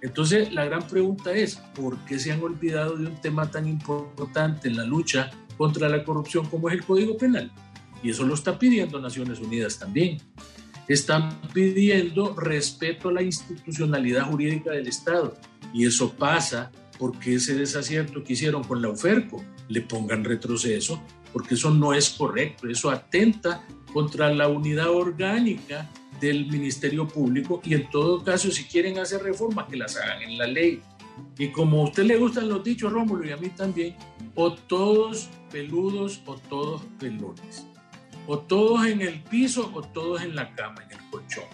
D: Entonces la gran pregunta es, ¿por qué se han olvidado de un tema tan importante en la lucha contra la corrupción como es el Código Penal? Y eso lo está pidiendo Naciones Unidas también están pidiendo respeto a la institucionalidad jurídica del Estado. Y eso pasa porque ese desacierto que hicieron con la UFERCO le pongan retroceso, porque eso no es correcto, eso atenta contra la unidad orgánica del Ministerio Público y en todo caso si quieren hacer reformas que las hagan en la ley. Y como a usted le gustan los dichos, Rómulo, y a mí también, o todos peludos o todos pelones o todos en el piso o todos en la cama, en el colchón.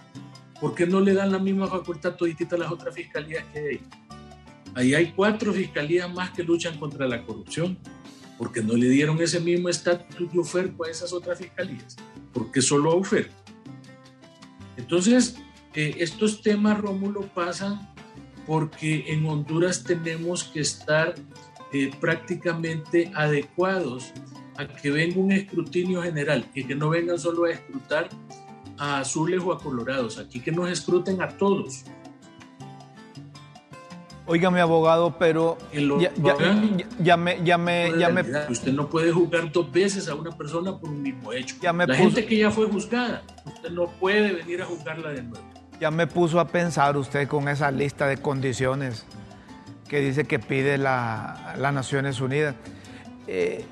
D: ¿Por qué no le dan la misma facultad toditita a las otras fiscalías que hay? Ahí hay cuatro fiscalías más que luchan contra la corrupción. ¿Por qué no le dieron ese mismo estatus de UFERCO a esas otras fiscalías? ¿Por qué solo a UFERCO? Entonces, eh, estos temas, Rómulo, pasan porque en Honduras tenemos que estar eh, prácticamente adecuados a que venga un escrutinio general y que no vengan solo a escrutar a azules o a colorados, aquí que nos escruten a todos.
A: Oiga, mi abogado, pero ya, ya, me, ya, me, ya me...
D: Usted no puede juzgar dos veces a una persona por un mismo hecho. La gente que ya fue juzgada, usted no puede venir a juzgarla de nuevo.
A: Ya me puso a pensar usted con esa lista de condiciones que dice que pide la, las Naciones Unidas. Eh,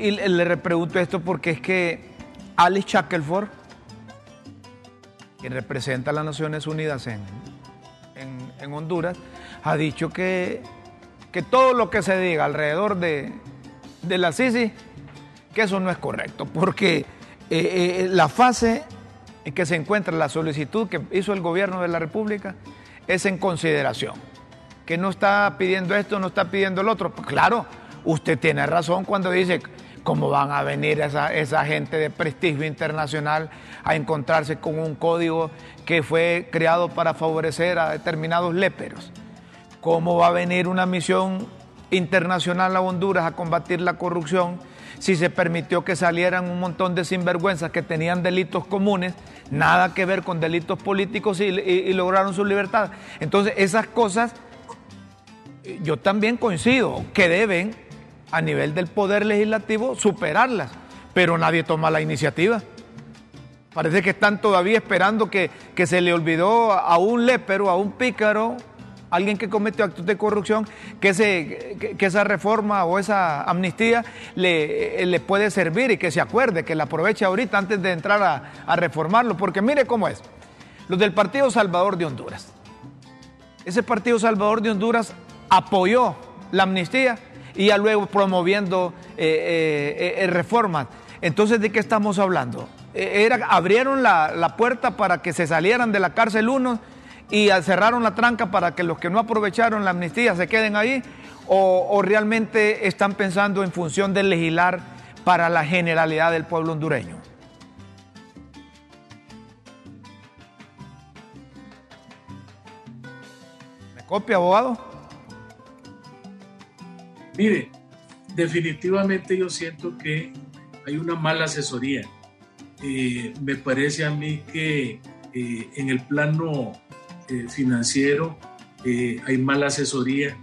A: y le pregunto esto porque es que Alice Shackelford, quien representa a las Naciones Unidas en, en, Honduras, ha dicho que, que, todo lo que se diga alrededor de, de la Sisi, que eso no es correcto, porque eh, eh, la fase en que se encuentra la solicitud que hizo el gobierno de la República es en consideración, que no está pidiendo esto, no está pidiendo el otro. Pues claro, usted tiene razón cuando dice cómo van a venir esa, esa gente de prestigio internacional a encontrarse con un código que fue creado para favorecer a determinados léperos. ¿Cómo va a venir una misión internacional a Honduras a combatir la corrupción si se permitió que salieran un montón de sinvergüenzas que tenían delitos comunes, nada que ver con delitos políticos y, lograron su libertad. Entonces, esas cosas yo también coincido que deben, a nivel del poder legislativo, superarlas, pero nadie toma la iniciativa. Parece que están todavía esperando que, que se le olvidó a un lépero, a un pícaro, alguien que cometió actos de corrupción, que, que, esa reforma o esa amnistía le, le, puede servir y que se acuerde, que la aproveche ahorita antes de entrar a, a reformarlo, porque mire cómo es. Los del Partido Salvador de Honduras. Ese Partido Salvador de Honduras apoyó la amnistía y ya luego promoviendo eh, eh, eh, reformas. Entonces, ¿de qué estamos hablando? Era, abrieron la, la puerta para que se salieran de la cárcel unos y cerraron la tranca para que los que no aprovecharon la amnistía se queden ahí o, realmente están pensando en función de legislar para la generalidad del pueblo hondureño? ¿Me copia, abogado?
D: Mire, definitivamente yo siento que hay una mala asesoría. Eh, me parece a mí que eh, en el plano eh, financiero, hay mala asesoría.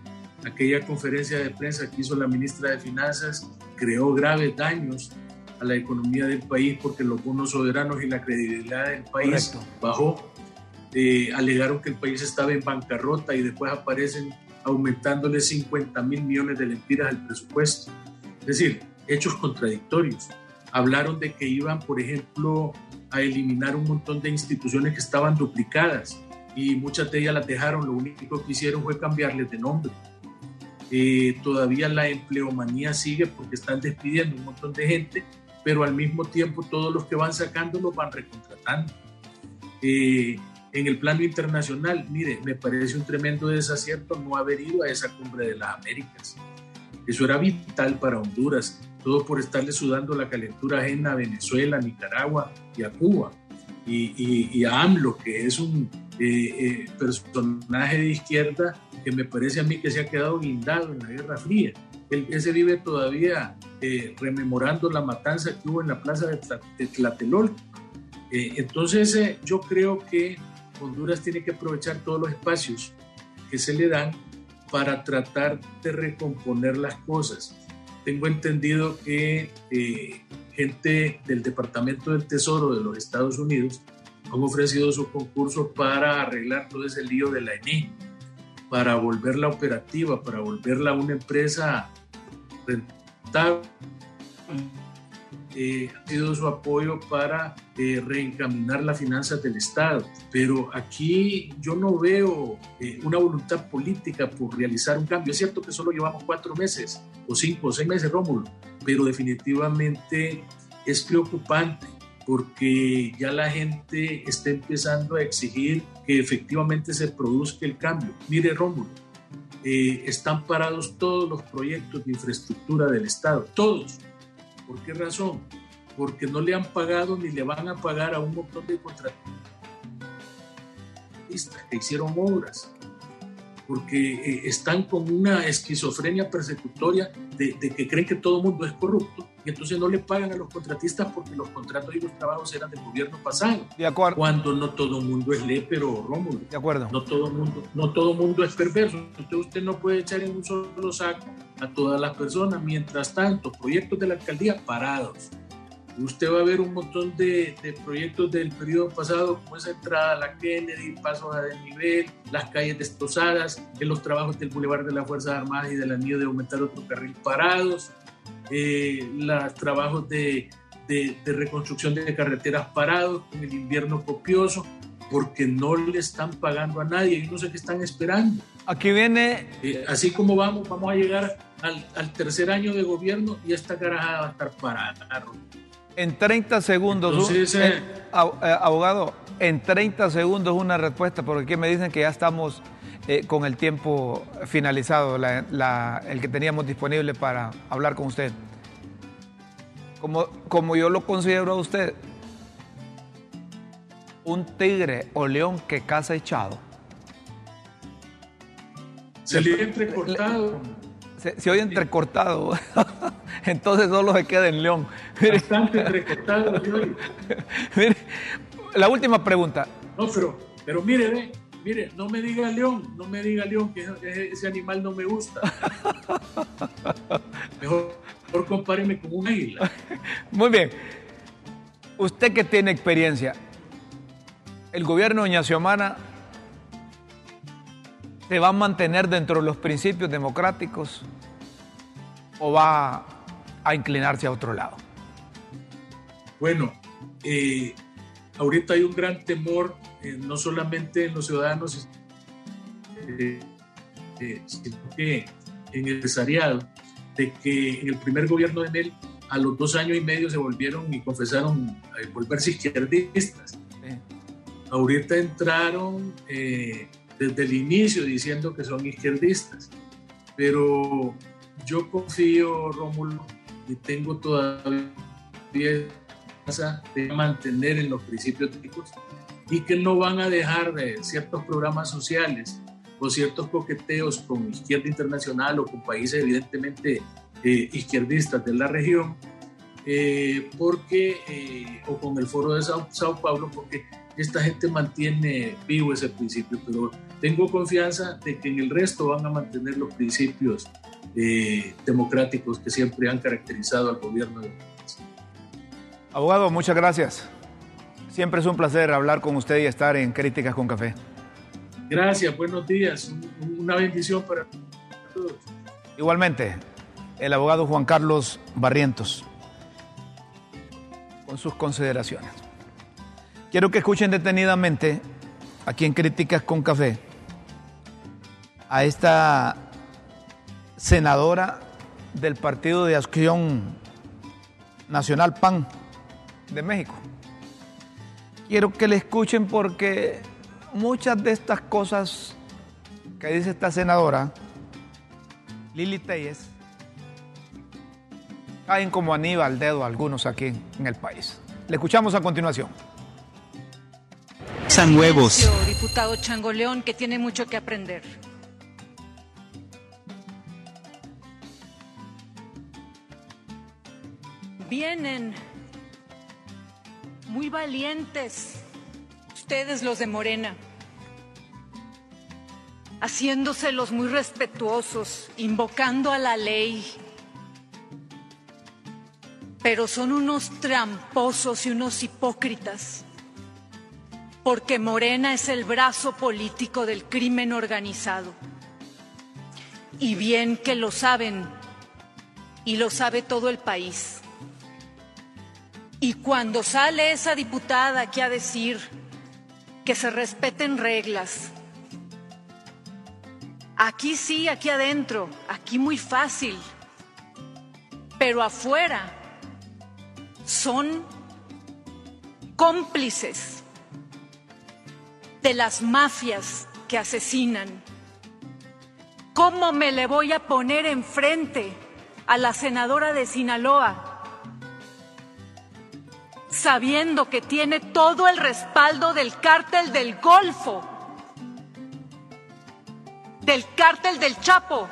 D: Aquella conferencia de prensa que hizo la ministra de Finanzas creó graves daños a la economía del país porque los bonos soberanos y la credibilidad del país bajó. Eh, alegaron que el país estaba en bancarrota y después aparecen aumentándole 50 mil millones de lempiras al presupuesto. Es decir, hechos contradictorios. Hablaron de que iban, por ejemplo, a eliminar un montón de instituciones que estaban duplicadas y muchas de ellas las dejaron, lo único que hicieron fue cambiarles de nombre. Eh, todavía la empleomanía sigue porque están despidiendo un montón de gente, pero al mismo tiempo todos los que van sacando los van recontratando. Eh, en el plano internacional, mire, me parece un tremendo desacierto no haber ido a esa cumbre de las Américas. Eso era vital para Honduras, todo por estarle sudando la calentura ajena a Venezuela, Nicaragua y a Cuba. Y, y a AMLO, que es un eh, eh, personaje de izquierda que me parece a mí que se ha quedado guindado en la Guerra Fría. Él, se vive todavía eh, rememorando la matanza que hubo en la plaza de, Tlatelolco. entonces yo creo que Honduras tiene que aprovechar todos los espacios que se le dan para tratar de recomponer las cosas. Tengo entendido que gente del Departamento del Tesoro de los Estados Unidos han ofrecido su concurso para arreglar todo ese lío de la ENI, para volverla operativa, para volverla una empresa rentable. Eh, ha sido su apoyo para eh, reencaminar las finanzas del Estado. Pero aquí yo no veo eh, una voluntad política por realizar un cambio. Es cierto que solo llevamos cuatro meses, o cinco, o seis meses, Rómulo, pero definitivamente es preocupante porque ya la gente está empezando a exigir que efectivamente se produzca el cambio. Mire, Rómulo, eh, están parados todos los proyectos de infraestructura del Estado, todos. ¿Por qué razón? Porque no le han pagado ni le van a pagar a un montón de contratistas que hicieron obras porque eh, están con una esquizofrenia persecutoria de, que creen que todo el mundo es corrupto y entonces no le pagan a los contratistas porque los contratos y los trabajos eran del gobierno pasado.
A: De acuerdo.
D: Cuando no todo el mundo es lépero, Rómulo.
A: De acuerdo.
D: No todo mundo, no todo mundo es perverso. Entonces usted no puede echar en un solo saco a todas las personas. Mientras tanto, proyectos de la alcaldía parados Usted va a ver un montón de, proyectos del periodo pasado, como esa entrada a la Kennedy, pasos a desnivel, las calles destrozadas, en los trabajos del Boulevard de las Fuerzas Armadas y del anillo de aumentar otro carril parados. eh, los trabajos de, de, reconstrucción de carreteras parados con el invierno copioso, porque no le están pagando a nadie y no sé qué están esperando.
A: Aquí viene...
D: Eh, así como vamos, vamos a llegar al, al, tercer año de gobierno y esta carajada va a estar parada.
A: En 30 segundos, eh, abogado, en 30 segundos una respuesta, porque aquí me dicen que ya estamos con el tiempo finalizado, el que teníamos disponible para hablar con usted como, como yo lo considero a usted, un tigre o león que caza echado.
D: Se le entrecortado.
A: Se, oye entrecortado. (laughs) Entonces solo se queda en león.
D: Bastante entrecortado. (laughs)
A: mire, la última pregunta.
D: No, pero, pero mire, mire, no me diga león, no me diga león, que ese animal no me gusta. (laughs) Mejor por compáreme con un águila.
A: Muy bien. Usted que tiene experiencia, ¿el gobierno de Xiomara se va a mantener dentro de los principios democráticos o va a inclinarse a otro lado?
D: Bueno, eh, ahorita hay un gran temor, eh, no solamente en los ciudadanos, eh, sino que en el empresariado, de que en el primer gobierno de Mel, a los dos años y medio se volvieron y confesaron a volverse izquierdistas. Ahorita entraron desde el inicio diciendo que son izquierdistas, pero yo confío, Rómulo, tengo todavía de mantener en los principios éticos y que no van a dejar de ciertos programas sociales o ciertos coqueteos con izquierda internacional o con países evidentemente eh, izquierdistas de la región, eh, porque, eh, o con el foro de Sao, Sao, Paulo, porque esta gente mantiene vivo ese principio, pero tengo confianza de que en el resto van a mantener los principios democráticos que siempre han caracterizado al gobierno de
A: Abogado, muchas gracias. Siempre es un placer hablar con usted y estar en Críticas con Café.
D: Gracias, buenos días. Una bendición para todos.
A: Igualmente, el abogado Juan Carlos Barrientos, con sus consideraciones. Quiero que escuchen detenidamente, aquí en Críticas con Café, a esta senadora del Partido de Acción Nacional PAN de México. Quiero que le escuchen porque muchas de estas cosas que dice esta senadora, Lili Telles, caen como anillo al dedo algunos aquí en el país. Le escuchamos a continuación.
E: San huevos.
F: Diputado Chango León, que tiene mucho que aprender. Vienen muy valientes ustedes los de Morena, haciéndoselos muy respetuosos, invocando a la ley. Pero son unos tramposos y unos hipócritas, porque Morena es el brazo político del crimen organizado. Y bien que lo saben, y lo sabe todo el país. Y cuando sale esa diputada aquí a decir que se respeten reglas. Aquí sí, aquí adentro, aquí muy fácil, pero afuera son cómplices de las mafias que asesinan. ¿Cómo me le voy a poner enfrente a la senadora de Sinaloa? Sabiendo que tiene todo el respaldo del cártel del Golfo, del cártel del Chapo.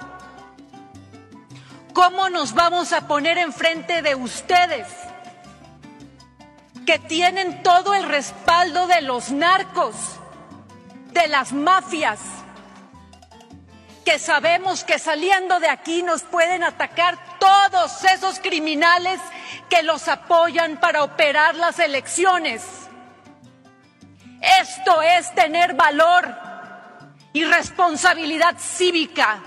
F: ¿Cómo nos vamos a poner enfrente de ustedes que tienen todo el respaldo de los narcos, de las mafias? que sabemos que saliendo de aquí nos pueden atacar todos esos criminales que los apoyan para operar las elecciones. Esto es tener valor y responsabilidad cívica.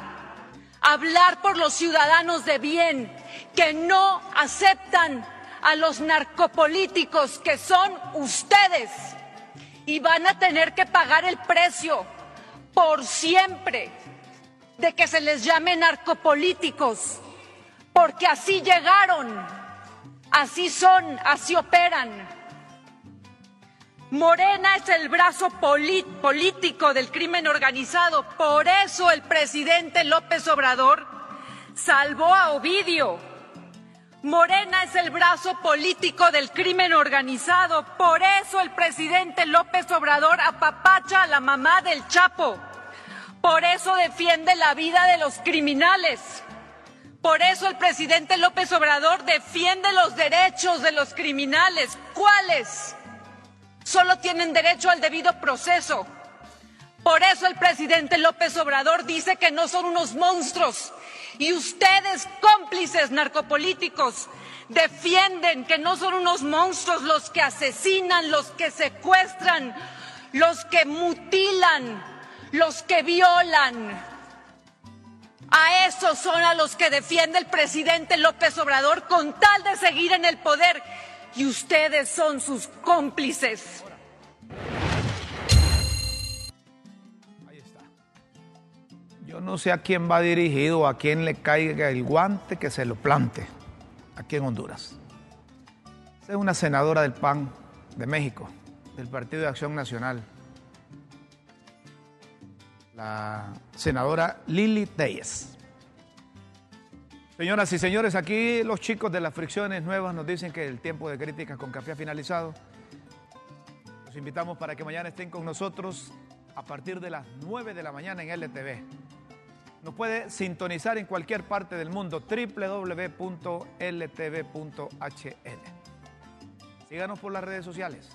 F: hablar por los ciudadanos de bien que no aceptan a los narcopolíticos que son ustedes y van a tener que pagar el precio por siempre de que se les llame narcopolíticos, porque así llegaron, así son, así operan. Morena es el brazo político del crimen organizado. Por eso el presidente López Obrador salvó a Ovidio. Morena es el brazo político del crimen organizado. Por eso el presidente López Obrador apapacha a la mamá del Chapo. Por eso defiende la vida de los criminales. Por eso el presidente López Obrador defiende los derechos de los criminales. ¿Cuáles? solo tienen derecho al debido proceso. Por eso el presidente López Obrador dice que no son unos monstruos y ustedes, cómplices narcopolíticos, defienden que no son unos monstruos los que asesinan, los que secuestran, los que mutilan, los que violan. A esos son a los que defiende el presidente López Obrador con tal de seguir en el poder y ustedes son sus cómplices.
A: Ahí está. Yo no sé a quién va dirigido, a quién le caiga el guante que se lo plante aquí en Honduras. es una senadora del PAN de México, del Partido de Acción Nacional. La senadora Lili Telles. Señoras y señores, aquí los chicos de las fricciones nuevas nos dicen que el tiempo de críticas con café ha finalizado. Los invitamos para que mañana estén con nosotros a partir de las 9 de la mañana en LTV. Nos puede sintonizar en cualquier parte del mundo, www.ltv.hn. Síganos por las redes sociales.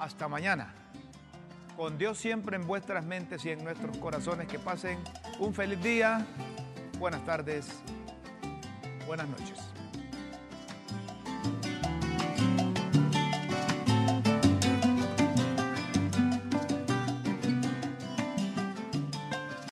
A: Hasta mañana. Con Dios siempre en vuestras mentes y en nuestros corazones. Que pasen un feliz día buenas tardes, buenas noches.